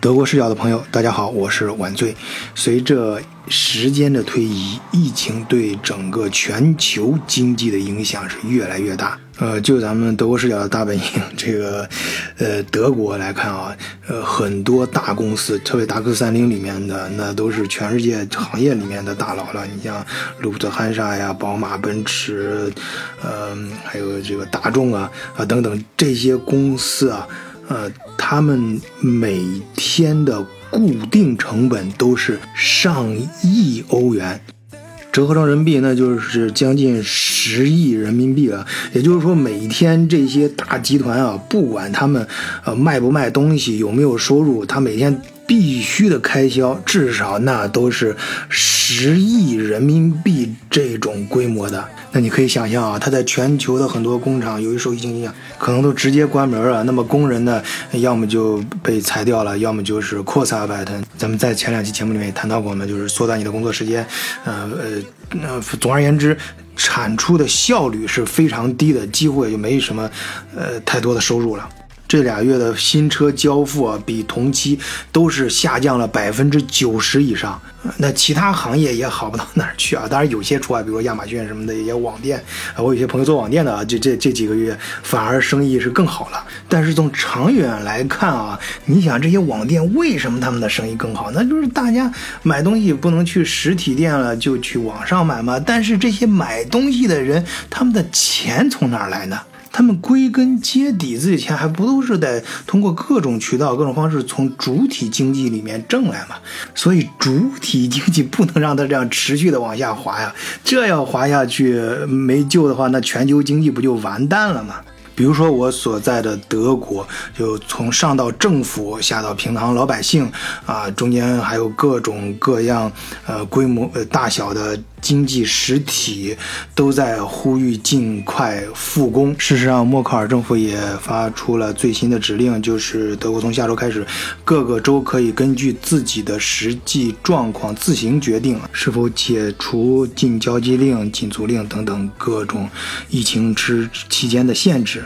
德国视角的朋友，大家好，我是晚醉。随着时间的推移，疫情对整个全球经济的影响是越来越大。呃，就咱们德国视角的大本营，这个，呃，德国来看啊，呃，很多大公司，特别达克三零里面的，那都是全世界行业里面的大佬了。你像路普特汉莎呀、宝马、奔驰，呃，还有这个大众啊啊等等这些公司啊。呃，他们每天的固定成本都是上亿欧元，折合成人民币那就是将近十亿人民币了。也就是说，每天这些大集团啊，不管他们呃卖不卖东西，有没有收入，他每天必须的开销至少那都是十亿人民币这种规模的。那你可以想象啊，它在全球的很多工厂，由于受疫情影响，可能都直接关门了。那么工人呢，要么就被裁掉了，要么就是扩散拜腾。咱们在前两期节目里面也谈到过嘛，就是缩短你的工作时间。呃呃，那总而言之，产出的效率是非常低的，几乎也就没什么呃太多的收入了。这俩月的新车交付啊，比同期都是下降了百分之九十以上。那其他行业也好不到哪儿去啊。当然有些除外，比如说亚马逊什么的一些网店啊，我有些朋友做网店的啊，这这这几个月反而生意是更好了。但是从长远来看啊，你想这些网店为什么他们的生意更好？那就是大家买东西不能去实体店了，就去网上买嘛。但是这些买东西的人，他们的钱从哪儿来呢？他们归根结底，自己钱还不都是得通过各种渠道、各种方式从主体经济里面挣来嘛？所以主体经济不能让它这样持续的往下滑呀！这要滑下去没救的话，那全球经济不就完蛋了吗？比如说我所在的德国，就从上到政府，下到平常老百姓，啊，中间还有各种各样，呃，规模呃大小的。经济实体都在呼吁尽快复工。事实上，默克尔政府也发出了最新的指令，就是德国从下周开始，各个州可以根据自己的实际状况自行决定是否解除禁交际令、禁足令等等各种疫情之期间的限制，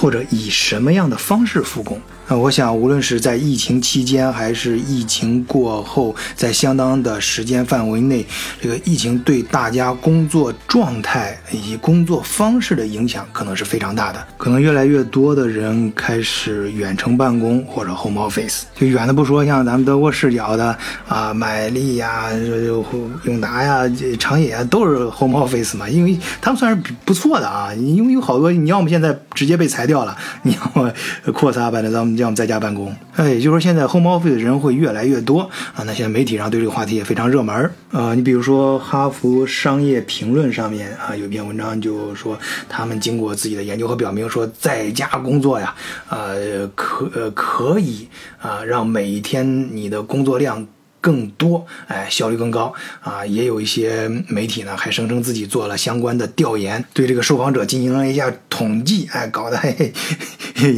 或者以什么样的方式复工。那我想，无论是在疫情期间还是疫情过后，在相当的时间范围内，这个疫情对大家工作状态以及工作方式的影响可能是非常大的。可能越来越多的人开始远程办公或者 home office。就远的不说，像咱们德国视角的啊，买力呀、永达呀、长野啊，都是 home office 嘛，因为他们算是不错的啊。因为有好多，你要么现在直接被裁掉了，你要么扩散吧，那咱们。要么在家办公，哎，也就是说现在 home office 的人会越来越多啊。那现在媒体上对这个话题也非常热门呃，你比如说《哈佛商业评论》上面啊有一篇文章就说，他们经过自己的研究和表明说，在家工作呀，呃，可呃可以啊，让每一天你的工作量。更多，哎，效率更高啊！也有一些媒体呢，还声称自己做了相关的调研，对这个受访者进行了一下统计，哎，搞得嘿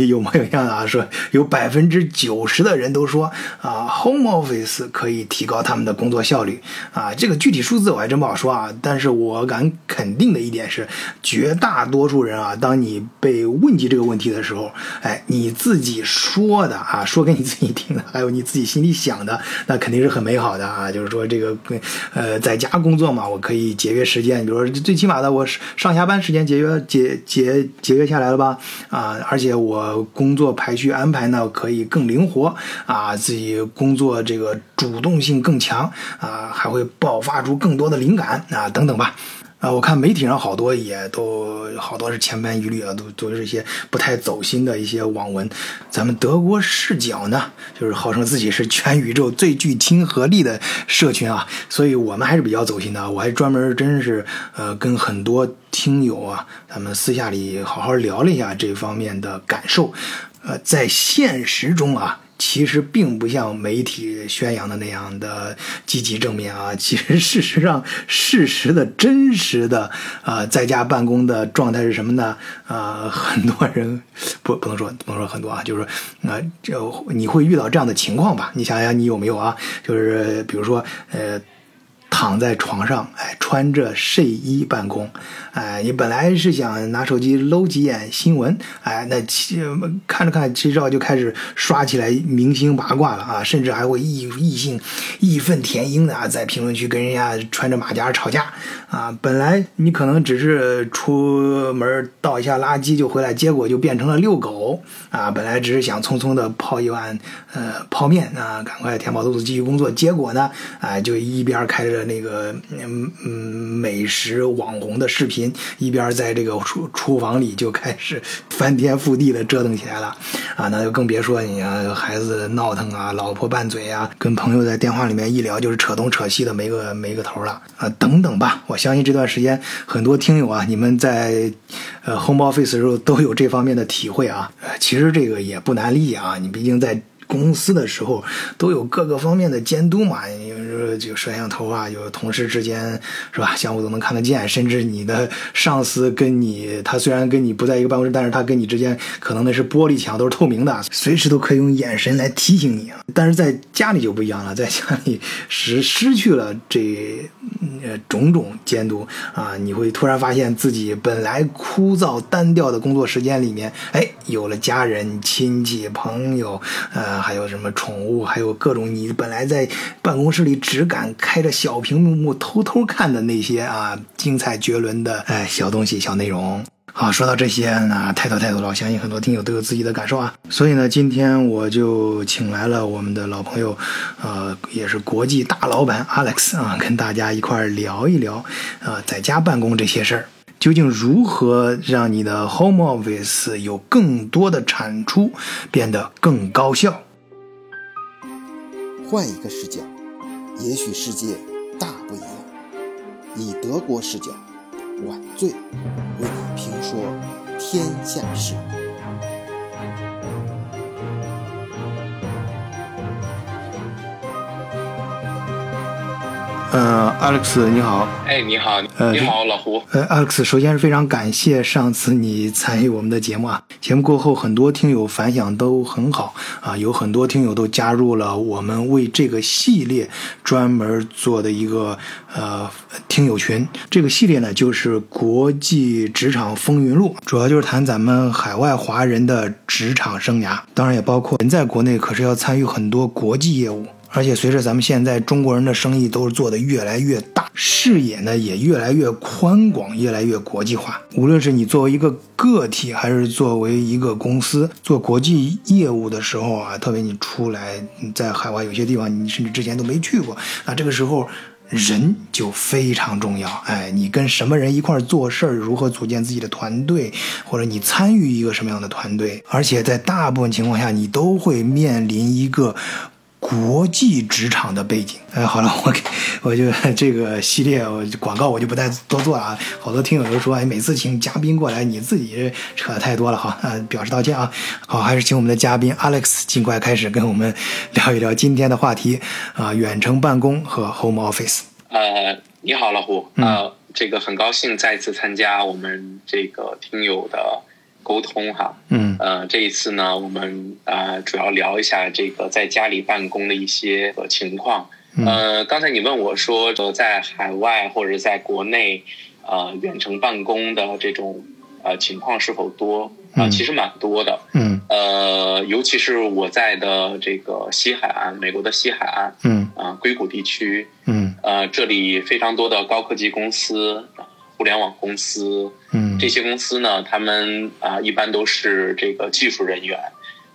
有模有样的啊，说有百分之九十的人都说啊，home office 可以提高他们的工作效率啊。这个具体数字我还真不好说啊，但是我敢肯定的一点是，绝大多数人啊，当你被问及这个问题的时候，哎，你自己说的啊，说给你自己听的，还有你自己心里想的，那肯定是。很美好的啊，就是说这个，呃，在家工作嘛，我可以节约时间。比如说最起码的，我上下班时间节约节节节约下来了吧？啊，而且我工作排序安排呢可以更灵活啊，自己工作这个主动性更强啊，还会爆发出更多的灵感啊，等等吧。啊，我看媒体上好多也都好多是千篇一律啊，都都是一些不太走心的一些网文。咱们德国视角呢，就是号称自己是全宇宙最具亲和力的社群啊，所以我们还是比较走心的。我还专门真是呃跟很多听友啊，咱们私下里好好聊了一下这方面的感受。呃，在现实中啊。其实并不像媒体宣扬的那样的积极正面啊！其实事实上，事实的真实的啊，在家办公的状态是什么呢？啊，很多人不不能说不能说很多啊，就是说啊，就你会遇到这样的情况吧？你想想，你有没有啊？就是比如说呃。躺在床上，哎，穿着睡衣办公，哎，你本来是想拿手机搂几眼新闻，哎，那看着看这照就开始刷起来明星八卦了啊，甚至还会异异性义愤填膺的啊在评论区跟人家穿着马甲吵架啊。本来你可能只是出门倒一下垃圾就回来，结果就变成了遛狗啊。本来只是想匆匆的泡一碗呃泡面啊，赶快填饱肚子继续工作，结果呢，哎，就一边开着。那个嗯嗯美食网红的视频，一边在这个厨厨房里就开始翻天覆地的折腾起来了，啊，那就更别说你啊，孩子闹腾啊，老婆拌嘴啊，跟朋友在电话里面一聊就是扯东扯西的没个没个头了啊，等等吧。我相信这段时间很多听友啊，你们在呃 home office 的时候都有这方面的体会啊。其实这个也不难理解啊，你毕竟在。公司的时候都有各个方面的监督嘛，有时候就摄像头啊，有同事之间是吧，相互都能看得见，甚至你的上司跟你，他虽然跟你不在一个办公室，但是他跟你之间可能那是玻璃墙，都是透明的，随时都可以用眼神来提醒你。但是在家里就不一样了，在家里失失去了这呃种种监督啊，你会突然发现自己本来枯燥单调的工作时间里面，哎，有了家人、亲戚、朋友，呃。还有什么宠物，还有各种你本来在办公室里只敢开着小屏幕偷偷看的那些啊精彩绝伦的哎小东西、小内容。好，说到这些呢，太多太多了，我相信很多听友都有自己的感受啊。所以呢，今天我就请来了我们的老朋友，呃，也是国际大老板 Alex 啊，跟大家一块聊一聊，呃，在家办公这些事儿。究竟如何让你的 home office 有更多的产出，变得更高效？换一个视角，也许世界大不一样。以德国视角，晚醉为你评说天下事。呃，Alex，你好。哎，你好，呃你好，老胡。呃，Alex，首先是非常感谢上次你参与我们的节目啊。节目过后，很多听友反响都很好啊，有很多听友都加入了我们为这个系列专门做的一个呃听友群。这个系列呢，就是国际职场风云录，主要就是谈咱们海外华人的职场生涯，当然也包括人在国内可是要参与很多国际业务。而且随着咱们现在中国人的生意都是做的越来越大，视野呢也越来越宽广，越来越国际化。无论是你作为一个个体，还是作为一个公司做国际业务的时候啊，特别你出来在海外有些地方你甚至之前都没去过，那这个时候人就非常重要。哎，你跟什么人一块做事儿，如何组建自己的团队，或者你参与一个什么样的团队，而且在大部分情况下，你都会面临一个。国际职场的背景，哎，好了，我给我就这个系列我广告我就不再多做了啊。好多听友都说，哎，每次请嘉宾过来，你自己扯的太多了哈，呃，表示道歉啊。好，还是请我们的嘉宾 Alex 尽快开始跟我们 聊一聊今天的话题啊，远程办公和 Home Office。呃，你好，老胡，呃，这个很高兴再次参加我们这个听友的。沟通哈，嗯，呃，这一次呢，我们啊主要聊一下这个在家里办公的一些情况。呃，刚才你问我说，在海外或者在国内，呃，远程办公的这种呃情况是否多？啊，其实蛮多的。嗯，呃，尤其是我在的这个西海岸，美国的西海岸，嗯，啊，硅谷地区，嗯，呃，这里非常多的高科技公司。互联网公司，嗯，这些公司呢，他们啊，一般都是这个技术人员，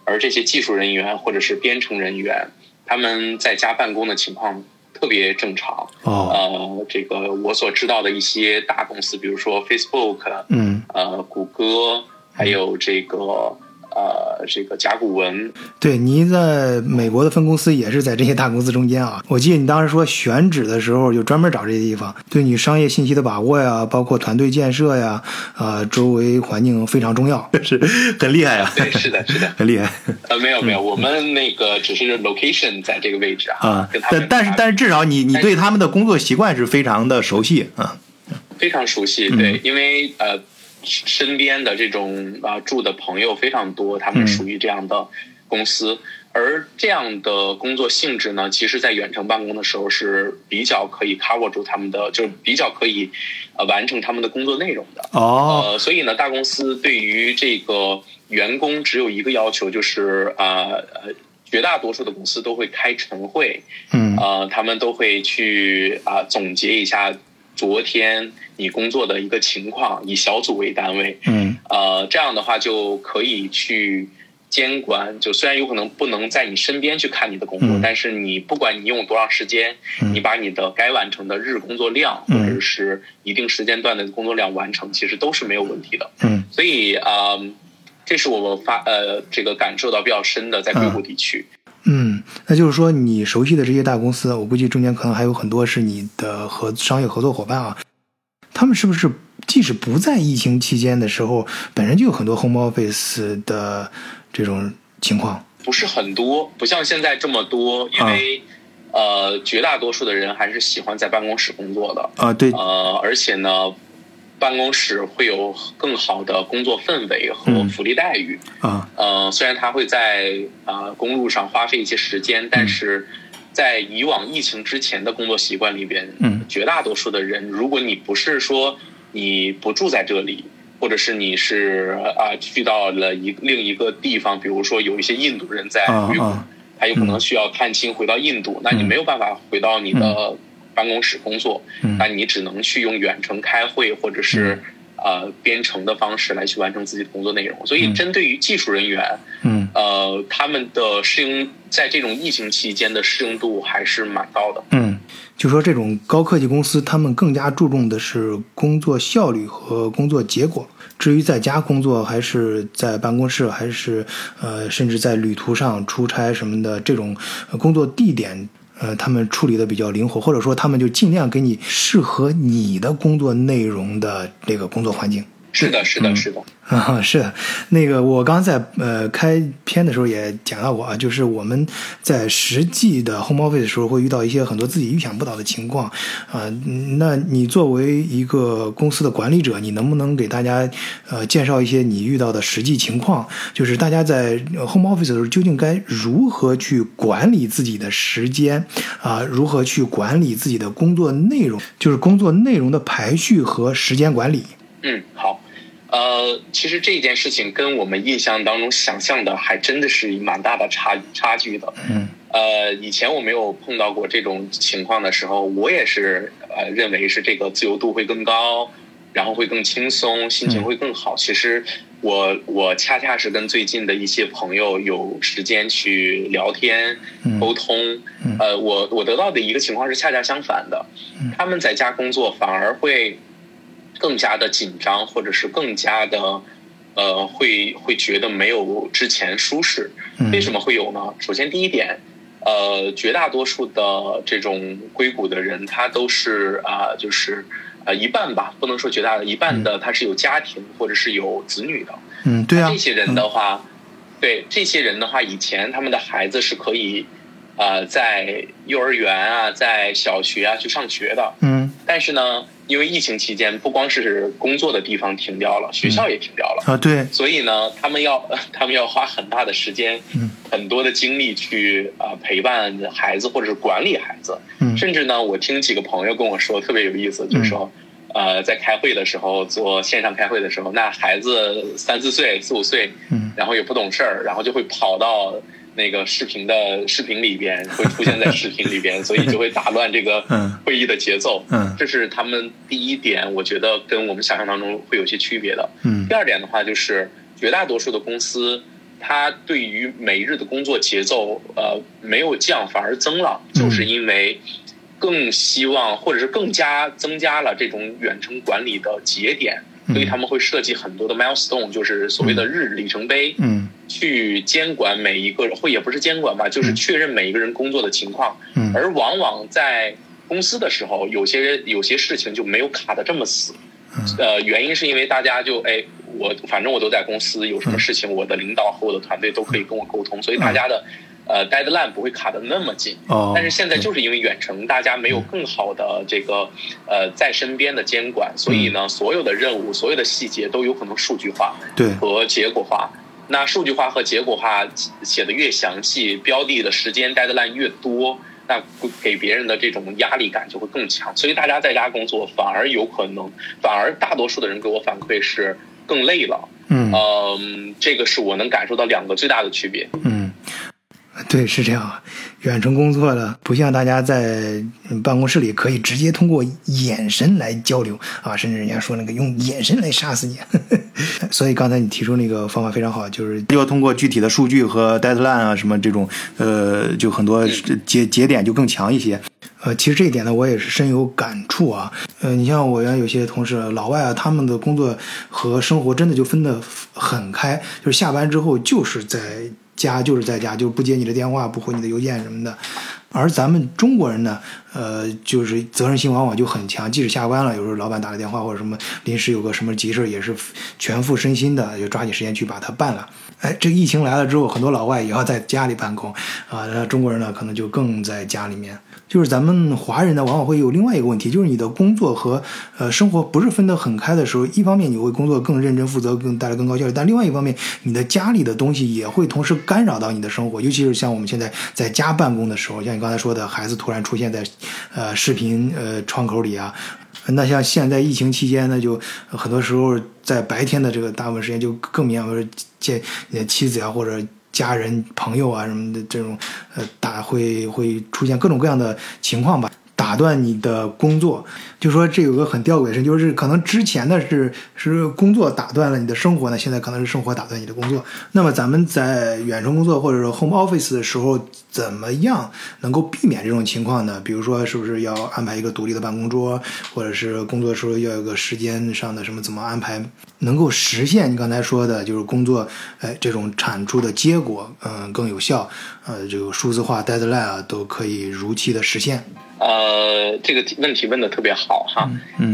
而这些技术人员或者是编程人员，他们在家办公的情况特别正常。哦，呃，这个我所知道的一些大公司，比如说 Facebook，嗯，呃，谷歌，还有这个。呃，这个甲骨文，对，您在美国的分公司也是在这些大公司中间啊。我记得你当时说选址的时候，就专门找这些地方，对你商业信息的把握呀，包括团队建设呀，呃，周围环境非常重要，是很厉害啊。对，是的，是的，很厉害。呃，没有没有，我们那个只是 location 在这个位置啊。啊，但但是但是至少你你对他们的工作习惯是非常的熟悉啊。非常熟悉，对，因为呃。身边的这种啊住的朋友非常多，他们属于这样的公司，而这样的工作性质呢，其实在远程办公的时候是比较可以 cover 住他们的，就是比较可以呃完成他们的工作内容的。哦，呃，所以呢，大公司对于这个员工只有一个要求，就是啊呃，绝大多数的公司都会开晨会，嗯。呃，他们都会去啊、总结一下昨天你工作的一个情况，以小组为单位，嗯呃，这样的话就可以去监管。就虽然有可能不能在你身边去看你的工作，嗯但是你不管你用多长时间，嗯你把你的该完成的日工作量、嗯或者是一定时间段的工作量完成，其实都是没有问题的。嗯所以啊、呃这是我发呃这个感受到比较深的，在硅谷地区。嗯，那就是说你熟悉的这些大公司，我估计中间可能还有很多是你的合商业合作伙伴啊，他们是不是即使不在疫情期间的时候，本身就有很多 home office 的这种情况？不是很多，不像现在这么多，因为、呃，绝大多数的人还是喜欢在办公室工作的，啊，对，呃，而且呢，办公室会有更好的工作氛围和嗯。福利待遇。啊，呃，虽然他会在啊、呃公路上花费一些时间，但是在以往疫情之前的工作习惯里边，嗯。绝大多数的人，如果你不是说你不住在这里，或者是你是啊、去到了一另一个地方，比如说有一些印度人在他有可能需要探亲回到印度，那你嗯。没有办法回到你的办公室工作，嗯那你只能去用远程开会或者是。呃，编程的方式来去完成自己的工作内容，所以嗯针对于技术人员，嗯呃，他们的适应在这种疫情期间的适应度还是蛮高的。嗯，就说这种高科技公司，他们更加注重的是工作效率和工作结果。至于在家工作，还是在办公室，还是呃，甚至在旅途上出差什么的，这种呃工作地点，呃，他们处理的比较灵活，或者说他们就尽量给你适合你的工作内容的这个工作环境。是的，是的，嗯是的。啊，是的，那个我刚在呃开篇的时候也讲到过啊，就是我们在实际的 home office 的时候会遇到一些很多自己预想不到的情况啊、嗯那你作为一个公司的管理者，你能不能给大家呃介绍一些你遇到的实际情况？就是大家在呃 home office 的时候究竟该如何去管理自己的时间啊、如何去管理自己的工作内容，就是工作内容的排序和时间管理。嗯，好。呃，其实这件事情跟我们印象当中想象的还真的是蛮大的差差距的。嗯呃，以前我没有碰到过这种情况的时候，我也是呃认为是这个自由度会更高，然后会更轻松，心情会更好。其实我我恰恰是跟最近的一些朋友有时间去聊天、嗯沟通。嗯呃，我我得到的一个情况是恰恰相反的，嗯他们在家工作反而会更加的紧张，或者是更加的。呃，会会觉得没有之前舒适，嗯为什么会有呢？首先，第一点，呃，绝大多数的这种硅谷的人，他都是啊、就是呃一半吧，不能说绝大的一半的，他是有家庭或者是有子女的。嗯，对啊，这些人的话，对这些人的话，以前他们的孩子是可以呃在幼儿园啊，在小学啊去上学的，嗯但是呢，因为疫情期间，不光是工作的地方停掉了，学校也停掉了。啊，对，所以呢，他们要 他们要花很大的时间，嗯。很多的精力去啊、呃陪伴孩子或者是管理孩子，嗯。甚至呢，我听几个朋友跟我说特别有意思，就是说，呃，在开会的时候做线上开会的时候，那孩子三四岁、四五岁，嗯。然后也不懂事儿，然后就会跑到那个视频的视频里边，会出现在视频里边，所以就会打乱这个 嗯会议的节奏。嗯这是他们第一点，我觉得跟我们想象当中会有些区别的。嗯第二点的话，就是绝大多数的公司，它对于每日的工作节奏，呃，没有降反而增了，嗯就是因为更希望或者是更加增加了这种远程管理的节点，嗯所以他们会设计很多的 milestone，就是所谓的日里程碑，嗯去监管每一个人，或也不是监管吧，就是嗯确认每一个人工作的情况。嗯而往往在公司的时候，有些有些事情就没有卡的这么死。嗯呃，原因是因为大家就哎，我反正我都在公司，有什么事情，我的领导和我的团队都可以跟我沟通，所以大家的呃 deadline 不会卡的那么紧。哦，但是现在就是因为远程，大家没有更好的这个呃在身边的监管，所以呢，所有的任务、所有的细节都有可能数据化对，和结果化。那数据化和结果化写的越详细，标的的时间 deadline 越多，那给别人的这种压力感就会更强。所以大家在家工作反而有可能，反而大多数的人给我反馈是更累了。嗯，嗯，这个是我能感受到两个最大的区别。嗯，对，是这样。远程工作的不像大家在办公室里可以直接通过眼神来交流啊，甚至人家说那个用眼神来杀死你。所以刚才你提出那个方法非常好，就是要通过具体的数据和 deadline 啊什么这种，呃，就很多节节点就更强一些。呃，其实这一点呢，我也是深有感触啊。呃，你像我原来有些同事老外啊，他们的工作和生活真的就分得很开，就是下班之后就是在。家就是在家，就是不接你的电话，不回你的邮件什么的。而咱们中国人呢，呃，就是责任心往往就很强，即使下班了，有时候老板打个电话或者什么临时有个什么急事，也是全副身心的，就抓紧时间去把它办了。哎，这疫情来了之后，很多老外也要在家里办公啊，那中国人呢，可能就更在家里面。就是咱们华人呢，往往会有另外一个问题，就是你的工作和呃生活不是分得很开的时候，一方面你会工作更认真负责，更带来更高效率，但另外一方面，你的家里的东西也会同时干扰到你的生活，尤其是像我们现在在家办公的时候，像你刚才说的孩子突然出现在呃视频呃窗口里啊，那像现在疫情期间呢，就很多时候在白天的这个大部分时间就更明显，见妻子呀或者。家人、朋友啊什么的，这种呃，打会会出现各种各样的情况吧。打断你的工作，就说这有个很吊诡的事，就是可能之前的是是工作打断了你的生活呢，现在可能是生活打断你的工作。那么咱们在远程工作或者说 home office 的时候，怎么样能够避免这种情况呢？比如说，是不是要安排一个独立的办公桌，或者是工作的时候要有个时间上的什么怎么安排，能够实现你刚才说的，就是工作哎这种产出的结果，嗯，更有效，呃，这个数字化 deadline 啊都可以如期的实现。呃，这个问题问的特别好哈，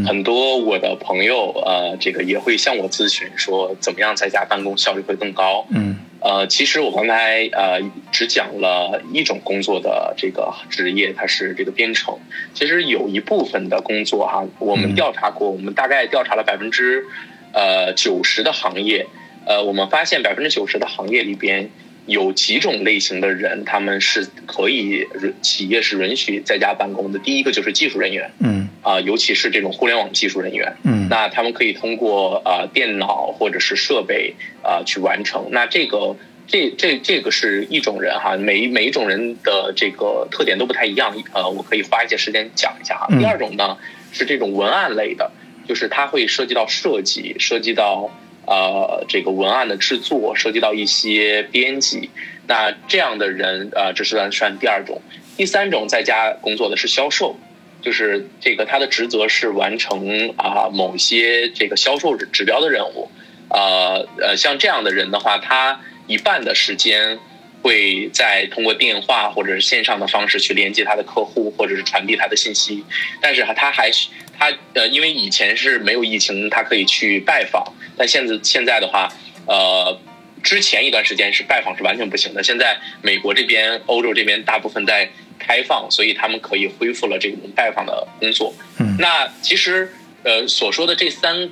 很多我的朋友呃，这个也会向我咨询说，怎么样在家办公效率会更高？嗯，呃，其实我刚才呃只讲了一种工作的这个职业，它是这个编程。其实有一部分的工作哈，我们调查过，我们大概调查了百分之呃九十的行业，呃，我们发现百分之九十的行业里边。有几种类型的人，他们是可以企业是允许在家办公的。第一个就是技术人员，嗯，啊，尤其是这种互联网技术人员，嗯，那他们可以通过啊电脑或者是设备啊去完成。那这个这这这个是一种人哈，每每一种人的这个特点都不太一样。呃，我可以花一些时间讲一下哈。第二种呢是这种文案类的，就是它会涉及到设计，涉及到。呃，这个文案的制作涉及到一些编辑，那这样的人，呃，这是算算第二种。第三种在家工作的是销售，就是这个他的职责是完成啊某些这个销售指标的任务。呃呃，像这样的人的话，他一半的时间会在通过电话或者是线上的方式去连接他的客户，或者是传递他的信息，但是他还是。他呃，因为以前是没有疫情，他可以去拜访。但现在现在的话，呃，之前一段时间是拜访是完全不行的。现在美国这边、欧洲这边大部分在开放，所以他们可以恢复了这种拜访的工作。嗯，那其实呃所说的这三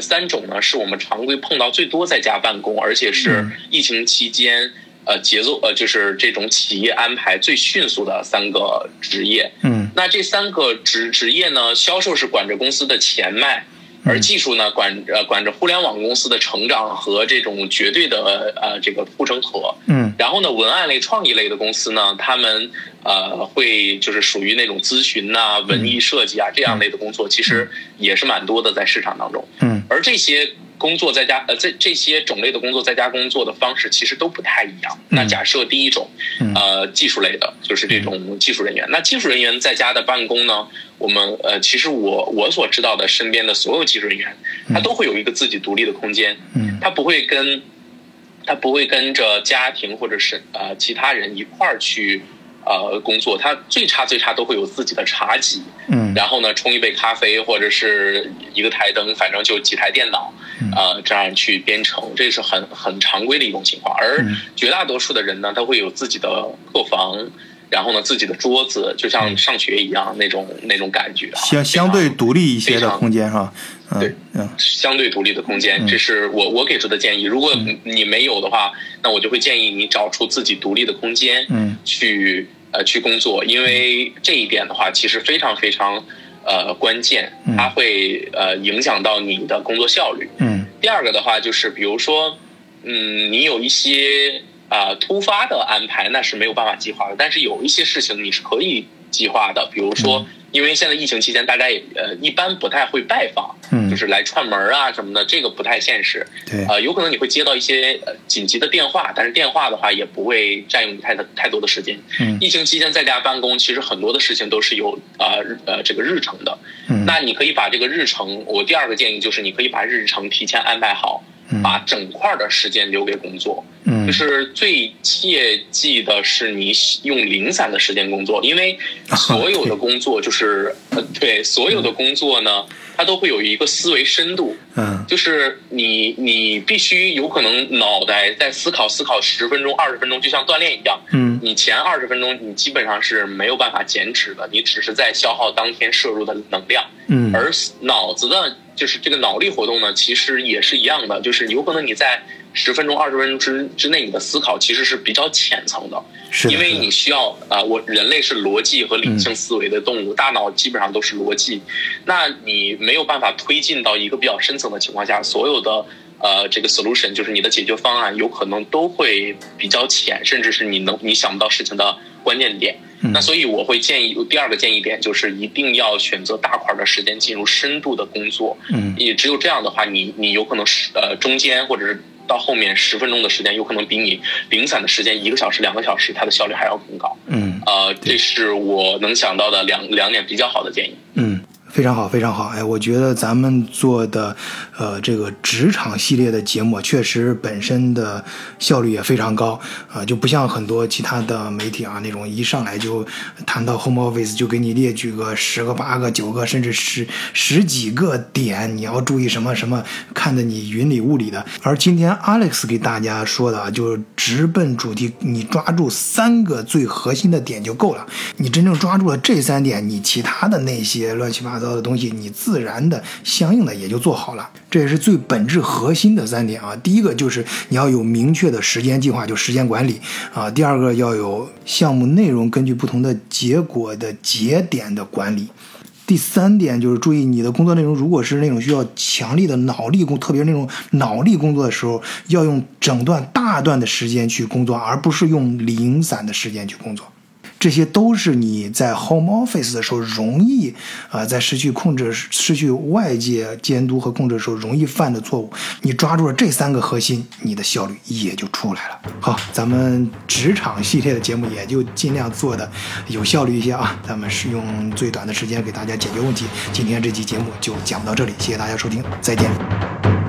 三种呢，是我们常规碰到最多在家办公，而且是疫情期间。呃，节奏呃，就是这种企业安排最迅速的三个职业。嗯，那这三个职职业呢，销售是管着公司的钱脉，而技术呢，管呃管着互联网公司的成长和这种绝对的呃这个护城河。嗯，然后呢，文案类、创意类的公司呢，他们呃会就是属于那种咨询呐、文艺设计啊这样类的工作，其实也是蛮多的在市场当中。嗯，而这些。工作在家，呃，这这些种类的工作在家工作的方式其实都不太一样。那假设第一种，呃，技术类的，就是这种技术人员。那技术人员在家的办公呢，我们呃，其实我我所知道的身边的所有技术人员，他都会有一个自己独立的空间。嗯，他不会跟，他不会跟着家庭或者是呃其他人一块儿去。呃，工作他最差最差都会有自己的茶几，嗯，然后呢冲一杯咖啡或者是一个台灯，反正就几台电脑，呃，这样去编程，这是很很常规的一种情况。而绝大多数的人呢，他会有自己的客房，然后呢自己的桌子，就像上学一样那种那种感觉，相相对独立一些的空间是吧？对，嗯，相对独立的空间，这是我我给出的建议。如果你没有的话，那我就会建议你找出自己独立的空间，嗯，去呃去工作，因为这一点的话，其实非常非常呃关键，它会呃影响到你的工作效率。嗯，第二个的话就是，比如说，嗯，你有一些啊突发的安排，那是没有办法计划的，但是有一些事情你是可以计划的，比如说。因为现在疫情期间，大家也呃一般不太会拜访，嗯，就是来串门啊什么的，这个不太现实。对，呃，有可能你会接到一些呃紧急的电话，但是电话的话也不会占用你太的太多的时间。嗯，疫情期间在家办公，其实很多的事情都是有呃呃这个日程的。嗯，那你可以把这个日程，我第二个建议就是你可以把日程提前安排好。把整块的时间留给工作，嗯，就是最切记的是你用零散的时间工作，因为所有的工作就是 呃，对，所有的工作呢，它都会有一个思维深度，嗯，就是你你必须有可能脑袋在思考思考十分钟二十分钟，就像锻炼一样，嗯，你前二十分钟你基本上是没有办法减脂的，你只是在消耗当天摄入的能量，嗯，而脑子的。就是这个脑力活动呢，其实也是一样的，就是有可能你在十分钟、二十分钟之之内，你的思考其实是比较浅层的，是因为你需要啊，我人类是逻辑和理性思维的动物，大脑基本上都是逻辑，那你没有办法推进到一个比较深层的情况下，所有的呃这个 solution 就是你的解决方案，有可能都会比较浅，甚至是你能你想不到事情的关键点。那所以我会建议第二个建议点就是一定要选择大块的时间进入深度的工作，嗯，也只有这样的话，你你有可能是呃中间或者是到后面十分钟的时间，有可能比你零散的时间一个小时两个小时，它的效率还要更高，嗯，呃，这是我能想到的两两点比较好的建议，嗯。非常好，非常好。哎，我觉得咱们做的，呃，这个职场系列的节目，确实本身的效率也非常高啊，就不像很多其他的媒体啊，那种一上来就谈到 home office 就给你列举个十个、八个、九个，甚至十十几个点，你要注意什么什么，看得你云里雾里的。而今天 Alex 给大家说的，就直奔主题，你抓住三个最核心的点就够了。你真正抓住了这三点，你其他的那些乱七八糟。的东西，你自然的相应的也就做好了，这也是最本质核心的三点啊。第一个就是你要有明确的时间计划，就时间管理啊。第二个要有项目内容根据不同的结果的节点的管理。第三点就是注意你的工作内容，如果是那种需要强力的脑力工，特别那种脑力工作的时候，要用整段大段的时间去工作，而不是用零散的时间去工作。这些都是你在 home office 的时候容易啊，在失去控制、失去外界监督和控制的时候容易犯的错误。你抓住了这三个核心，你的效率也就出来了。好，咱们职场系列的节目也就尽量做的有效率一些啊。咱们是用最短的时间给大家解决问题。今天这期节目就讲到这里，谢谢大家收听，再见。